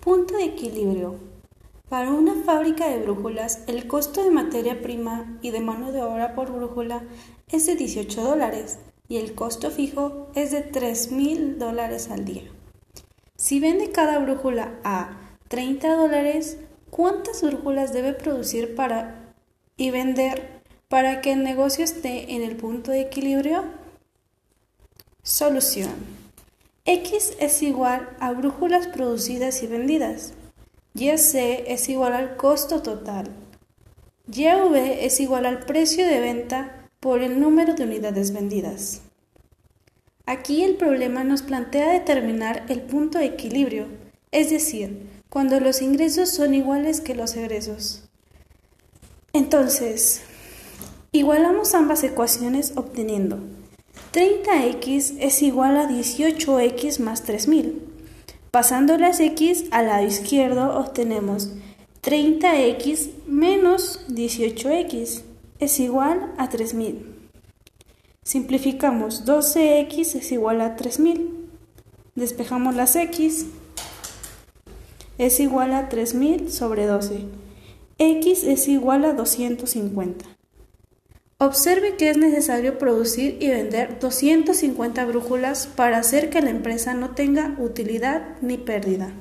Punto de equilibrio. Para una fábrica de brújulas, el costo de materia prima y de mano de obra por brújula es de 18 dólares y el costo fijo es de 3 mil dólares al día. Si vende cada brújula a 30 dólares, ¿cuántas brújulas debe producir para y vender para que el negocio esté en el punto de equilibrio? Solución. X es igual a brújulas producidas y vendidas. YC es igual al costo total. YV es igual al precio de venta por el número de unidades vendidas. Aquí el problema nos plantea determinar el punto de equilibrio, es decir, cuando los ingresos son iguales que los egresos. Entonces, igualamos ambas ecuaciones obteniendo 30x es igual a 18x más 3000. Pasando las x al lado izquierdo obtenemos 30x menos 18x es igual a 3000. Simplificamos 12x es igual a 3000. Despejamos las x. Es igual a 3000 sobre 12. x es igual a 250. Observe que es necesario producir y vender 250 brújulas para hacer que la empresa no tenga utilidad ni pérdida.